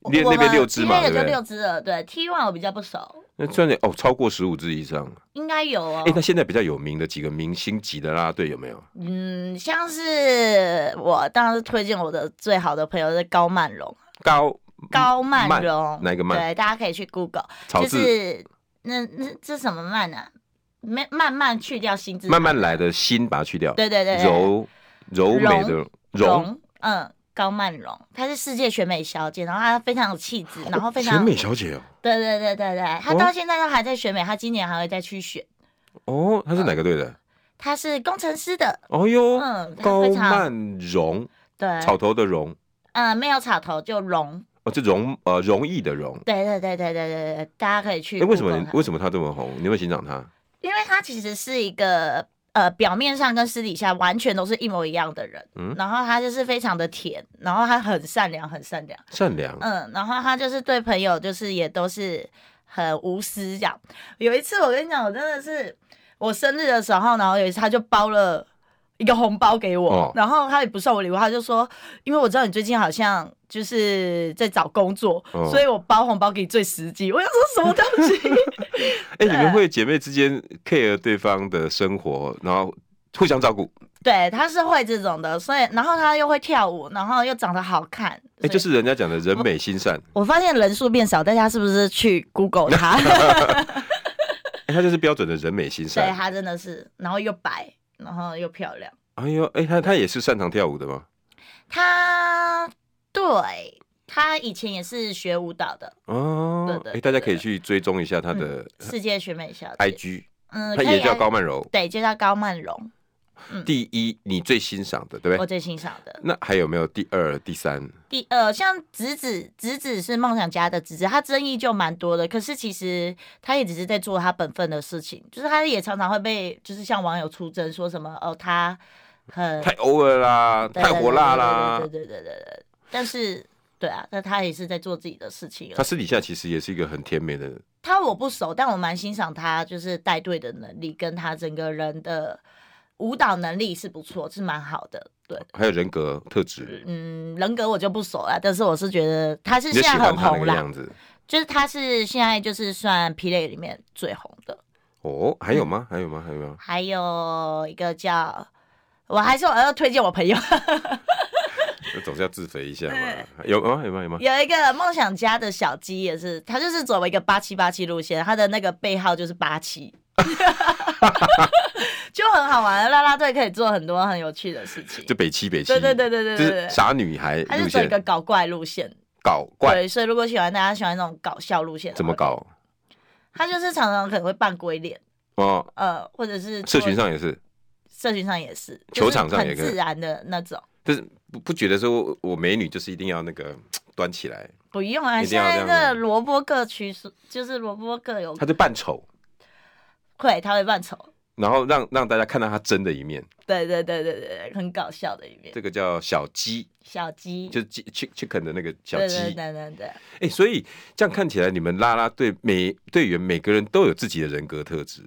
那那边六支嘛，对不对？六支了，对。，T one 我比较不熟。那算点哦，超过十五支以上，应该有哦。哎，那现在比较有名的几个明星级的啦啦队有没有？嗯，像是我当然是推荐我的最好的朋友是高曼荣。高高曼荣，哪个曼？对，大家可以去 Google，就是那那这什么曼啊？没慢慢去掉心字，慢慢来的心把它去掉。对对对，柔柔美的柔，嗯。高曼荣，她是世界选美小姐，然后她非常有气质，然后非常选美小姐哦。对对对对对，她到现在都还在选美，她今年还会再去选。哦，她是哪个队的？她是工程师的。哦哟，嗯，高曼荣，对，草头的荣，嗯，没有草头就荣。哦，就容呃容易的容。对对对对对对对，大家可以去。哎，为什么为什么她这么红？你会欣赏她？因为她其实是一个。呃，表面上跟私底下完全都是一模一样的人，嗯，然后他就是非常的甜，然后他很善良，很善良，善良，嗯，然后他就是对朋友就是也都是很无私这样。有一次我跟你讲，我真的是我生日的时候，然后有一次他就包了一个红包给我，哦、然后他也不送我礼物，他就说，因为我知道你最近好像就是在找工作，哦、所以我包红包给你最实际。我想说什么东西？哎、欸，你们会姐妹之间 care 对方的生活，然后互相照顾？对，他是会这种的，所以然后他又会跳舞，然后又长得好看，哎、欸，就是人家讲的人美心善。我发现人数变少，大家是不是去 Google 他？欸、他就是标准的人美心善。对，他真的是，然后又白。然后又漂亮。哎呦，哎，他他也是擅长跳舞的吗？他对，他以前也是学舞蹈的哦。对对，哎，大家可以去追踪一下他的世界选美小姐 IG，嗯，他也叫高曼柔，对，就叫高曼柔。第一，你最欣赏的，对不对？我最欣赏的。那还有没有第二、第三？第二，像子子，子子是梦想家的子子，他争议就蛮多的。可是其实他也只是在做他本分的事情，就是他也常常会被，就是像网友出征说什么哦，他很太 over 啦，太火辣啦。对对对对对。但是，对啊，那他也是在做自己的事情。他私底下其实也是一个很甜美的人。他我不熟，但我蛮欣赏他，就是带队的能力，跟他整个人的。舞蹈能力是不错，是蛮好的，对。还有人格特质，嗯，人格我就不熟了，但是我是觉得他是现在很红啦，样子就是他是现在就是算 P 类里面最红的。哦，还有吗？嗯、还有吗？还有吗？还有一个叫，我还是我要推荐我朋友，总是要自肥一下嘛。有吗？有吗？有吗？有一个梦想家的小鸡也是，他就是走了一个八七八七路线，他的那个背号就是八七。就很好玩，啦啦队可以做很多很有趣的事情。就北七北七，对对对对对对，傻女孩，他是走一个搞怪路线，搞怪。对，所以如果喜欢大家喜欢那种搞笑路线，怎么搞？他就是常常可能会扮鬼脸哦，呃，或者是社群上也是，社群上也是，球场上也是自然的那种。就是不不觉得说我美女就是一定要那个 端起来？不用啊，现在的萝卜各取所，就是萝卜各有。他就扮丑，会，他会扮丑。然后让让大家看到他真的一面，对对对对对，很搞笑的一面。这个叫小鸡，小鸡就是鸡 chicken 的那个小鸡，对对对对。哎，所以这样看起来，你们拉拉队每队员每个人都有自己的人格特质。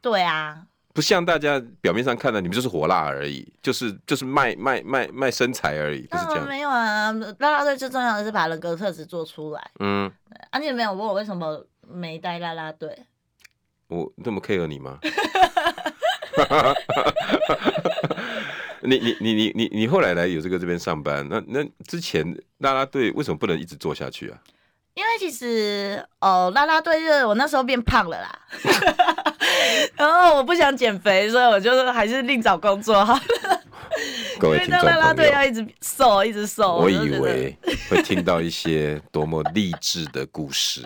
对啊，不像大家表面上看的，你们就是火辣而已，就是就是卖卖卖卖身材而已，不是这样。没有啊，拉拉队最重要的是把人格特质做出来。嗯，啊，你有没有问我为什么没带拉拉队？我那么 care 你吗？你你你你你你后来来有这个这边上班，那那之前啦啦队为什么不能一直做下去啊？因为其实哦，啦啦队就是我那时候变胖了啦，然后我不想减肥，所以我就是还是另找工作好了。各位听众朋友，啦啦队要一直瘦，一直瘦。我以为会听到一些多么励志的故事。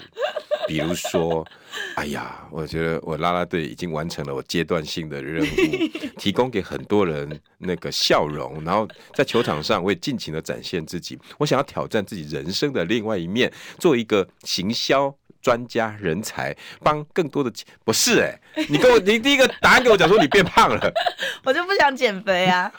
比如说，哎呀，我觉得我啦啦队已经完成了我阶段性的任务，提供给很多人那个笑容，然后在球场上我也尽情的展现自己。我想要挑战自己人生的另外一面，做一个行销专家人才，帮更多的不是哎、欸，你跟我你第一个答案给我讲说你变胖了，我就不想减肥啊。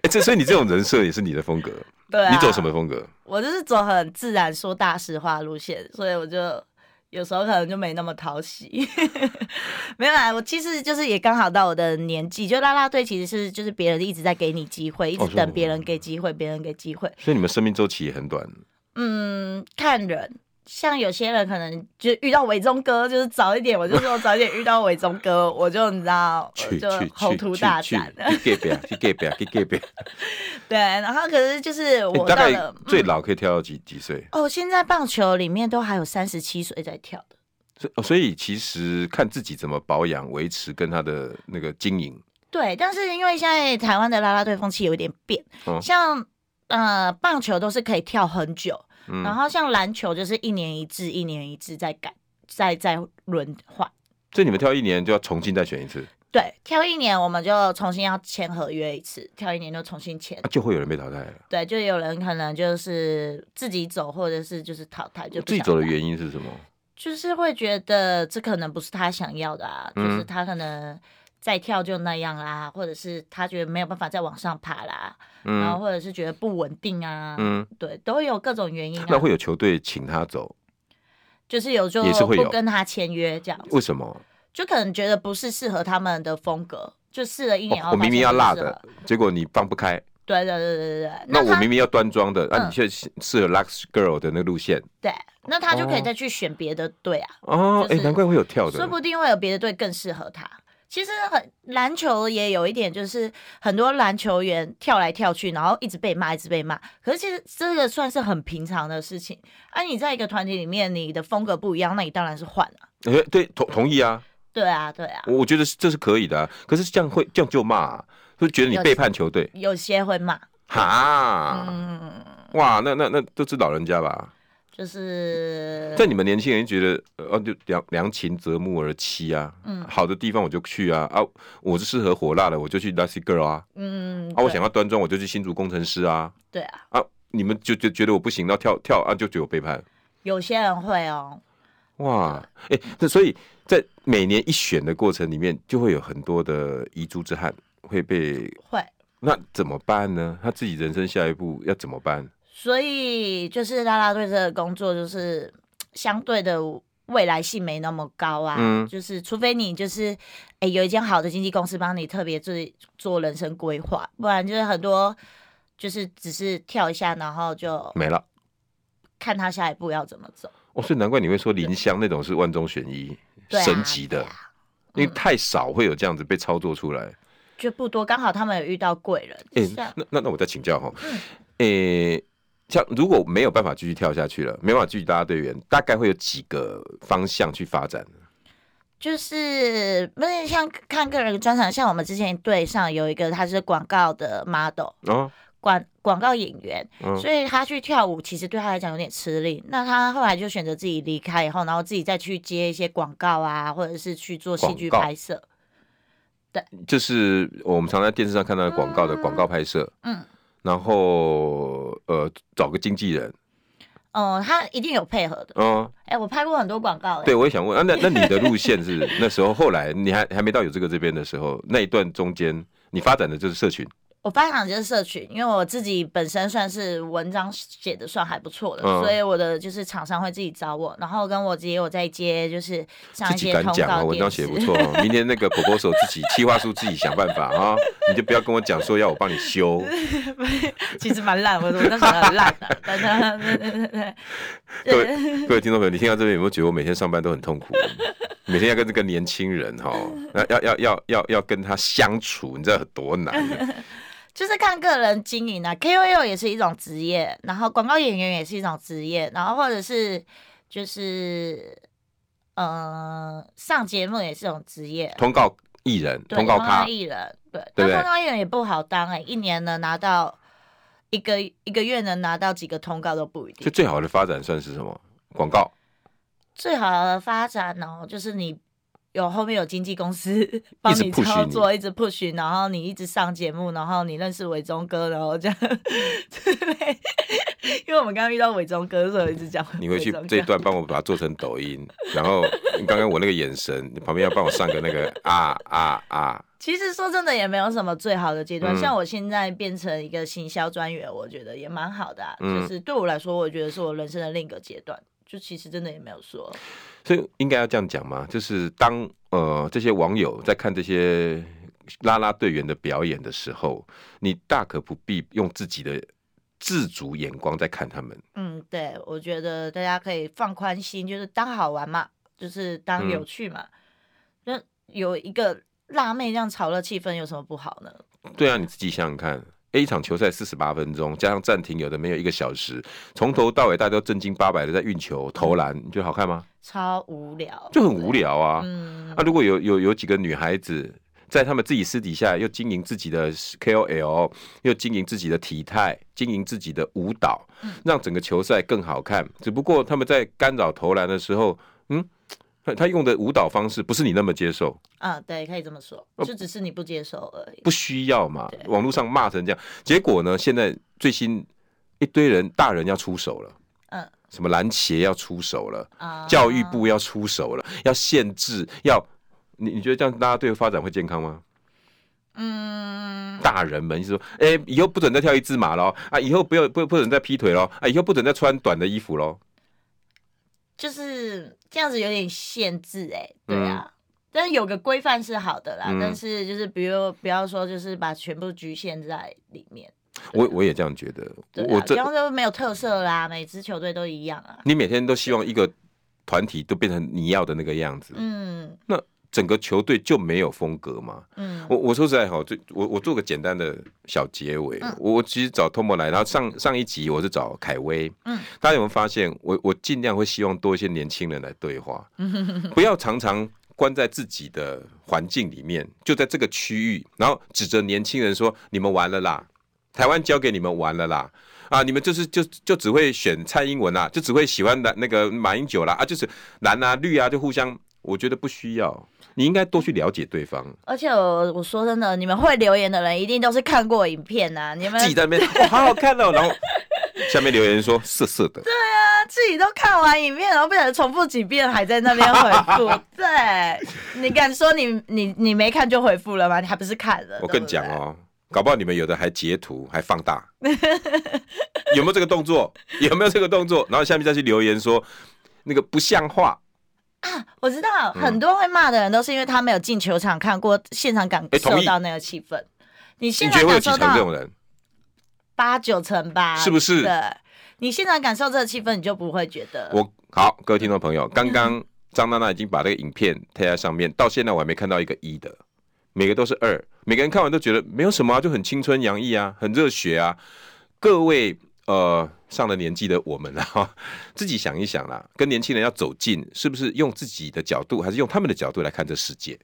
哎，这所以你这种人设也是你的风格。对啊，你走什么风格？我就是走很自然、说大实话路线，所以我就有时候可能就没那么讨喜。没有啊，我其实就是也刚好到我的年纪，就拉拉队其实是就是别人一直在给你机会，一直等别人给机会，别人给机会。所以你们生命周期也很短。嗯，看人。像有些人可能就遇到伟忠哥，就是早一点，我就说早一点遇到伟忠哥，我就你知道，就宏图大展了。去去 对，然后可是就是我大概最老可以跳到几几岁？哦，现在棒球里面都还有三十七岁在跳的。所以，所以其实看自己怎么保养、维持跟他的那个经营。对，但是因为现在台湾的啦啦队风气有点变，像呃棒球都是可以跳很久。然后像篮球就是一年一制，一年一制再改，再再轮换。所以你们跳一年就要重新再选一次？对，跳一年我们就重新要签合约一次，跳一年就重新签。啊，就会有人被淘汰了。对，就有人可能就是自己走，或者是就是淘汰。就自己走的原因是什么？就是会觉得这可能不是他想要的啊，嗯、就是他可能。再跳就那样啦，或者是他觉得没有办法再往上爬啦，嗯、然后或者是觉得不稳定啊，嗯，对，都有各种原因、啊。那会有球队请他走，就是有就不跟他签约这样子。为什么？就可能觉得不是适合他们的风格，就试了一年、哦。我明明要辣的，结果你放不开。对对对对对对。那，那我明明要端庄的，那、嗯啊、你却适合 Lux Girl 的那个路线。对，那他就可以再去选别的队啊。哦，哎、就是，难怪会有跳的，说不定会有别的队更适合他。其实很篮球也有一点，就是很多篮球员跳来跳去，然后一直被骂，一直被骂。可是其实这个算是很平常的事情。而、啊、你在一个团体里面，你的风格不一样，那你当然是换了、啊。哎，对，同同意啊。对啊，对啊。我觉得这是可以的啊，可是这样会这样就骂啊，会觉得你背叛球队。有些会骂。哈，嗯，哇，那那那都是老人家吧？就是在你们年轻人觉得，呃，就良良禽择木而栖啊，嗯，好的地方我就去啊，啊，我是适合火辣的，我就去 Lucky Girl 啊，嗯，啊，我想要端庄，我就去新竹工程师啊，对啊，啊，你们就就觉得我不行，那跳跳啊，就觉得我背叛，有些人会哦，哇，哎、欸，那所以在每年一选的过程里面，就会有很多的遗珠之憾会被会，那怎么办呢？他自己人生下一步要怎么办？所以就是啦啦队这个工作，就是相对的未来性没那么高啊。嗯，就是除非你就是哎、欸、有一间好的经纪公司帮你特别做做人生规划，不然就是很多就是只是跳一下，然后就没了，看他下一步要怎么走。哦，所以难怪你会说林湘那种是万中选一、神级的，因为太少会有这样子被操作出来，就不多。刚好他们有遇到贵人。哎、欸，那那那我再请教哈，哎、嗯。欸像如果没有办法继续跳下去了，没办法继续当队员，大概会有几个方向去发展。就是不是像看个人专场，像我们之前队上有一个他是广告的 model 哦，广广告演员，哦，所以他去跳舞其实对他来讲有点吃力。那他后来就选择自己离开以后，然后自己再去接一些广告啊，或者是去做戏剧拍摄。对，就是我们常在电视上看到的广告的广告拍摄。嗯。嗯然后呃，找个经纪人，哦，他一定有配合的。嗯，哎，我拍过很多广告。对，我也想问啊，那 那你的路线是那时候后来你还还没到有这个这边的时候，那一段中间你发展的就是社群。我发展就是社群，因为我自己本身算是文章写的算还不错的，嗯，所以我的就是厂商会自己找我，然后跟我直接我在接，就是上一些通告。自己敢讲啊，文章写不错，明天那个婆婆手自己计划书自己想办法啊，你就不要跟我讲说要我帮你修。其实蛮烂，我我那时候很烂的。对对对对。各位各位听众朋友，你听到这边有没有觉得我每天上班都很痛苦？每天要跟这个年轻人哈，要要要要要跟他相处，你知道有多难？就是看个人经营啊，KOL 也是一种职业，然后广告演员也是一种职业，然后或者是就是呃上节目也是一种职业，通告艺人，通告咖艺人，对，那通告艺人也不好当哎、欸，一年能拿到一个一个月能拿到几个通告都不一定。就最好的发展算是什么？广告。最好的发展哦，就是你。有后面有经纪公司 帮你操作，一直 push，然后你一直上节目，然后你认识伟忠哥，然后这样，对，因为我们刚刚遇到伟忠哥，所以一直讲。你回去这一段帮我把它做成抖音，然后你刚刚我那个眼神，你旁边要帮我上个那个啊啊啊。其实说真的，也没有什么最好的阶段，嗯，像我现在变成一个行销专员，我觉得也蛮好的，啊嗯，就是对我来说，我觉得是我人生的另一个阶段。就其实真的也没有说，所以应该要这样讲嘛，就是当呃这些网友在看这些啦啦队员的表演的时候，你大可不必用自己的自主眼光在看他们。嗯，对，我觉得大家可以放宽心，就是当好玩嘛，就是当有趣嘛，那、嗯、有一个辣妹这样炒热气氛有什么不好呢？对啊，你自己想想看。A 场球赛四十八分钟，加上暂停，有的没有一个小时，从头到尾大家都正经八百的在运球投篮，你觉得好看吗？超无聊，就很无聊啊。嗯，那、啊、如果有有有几个女孩子在他们自己私底下又经营自己的 KOL，又经营自己的体态，经营自己的舞蹈，让整个球赛更好看。只不过他们在干扰投篮的时候，嗯。他用的舞蹈方式不是你那么接受啊，对，可以这么说，就只是你不接受而已。不需要嘛？网络上骂成这样，结果呢？现在最新一堆人大人要出手了，嗯，什么篮协要出手了，啊，教育部要出手了，要限制，要你你觉得这样大家对发展会健康吗？嗯，大人们就说，哎、欸，以后不准再跳一字马喽，啊，以后不要不不准再劈腿喽，啊，以后不准再穿短的衣服喽。就是这样子有点限制哎、欸，对啊，嗯、但是有个规范是好的啦、嗯。但是就是比如不要说就是把全部局限在里面。我我也这样觉得。对啊、我这样就没有特色啦，每支球队都一样啊。你每天都希望一个团体都变成你要的那个样子。嗯。那。整个球队就没有风格嘛？嗯，我我说实在好，就我我做个简单的小结尾。嗯、我其实找 Tomo 来，然后上上一集我是找凯威。嗯，大家有没有发现，我我尽量会希望多一些年轻人来对话，嗯、不要常常关在自己的环境里面，就在这个区域，然后指着年轻人说：“你们完了啦，台湾交给你们完了啦，啊，你们就是就就只会选蔡英文啦，就只会喜欢的那个马英九啦，啊，就是蓝啊绿啊，就互相，我觉得不需要。”你应该多去了解对方，而且我我说真的，你们会留言的人一定都是看过影片呐、啊。你们自己在那边、哦、好好看哦，然后下面留言说色色的。对啊，自己都看完影片，然后不想重复几遍，还在那边回复。对，你敢说你你你没看就回复了吗？你还不是看了？我跟你讲哦，搞不好你们有的还截图还放大，有没有这个动作？有没有这个动作？然后下面再去留言说那个不像话。啊，我知道、嗯、很多会骂的人都是因为他没有进球场看过现场感受到那个气氛。你现场感受到这种人八九成吧？是不是？对，你现场感受这个气氛，你就不会觉得。我好，各位听众朋友，刚刚张娜娜已经把这个影片贴在上面，到现在我还没看到一个一的，每个都是二，每个人看完都觉得没有什么啊，就很青春洋溢啊，很热血啊。各位。呃，上了年纪的我们啊，自己想一想啦，跟年轻人要走近，是不是用自己的角度，还是用他们的角度来看这世界？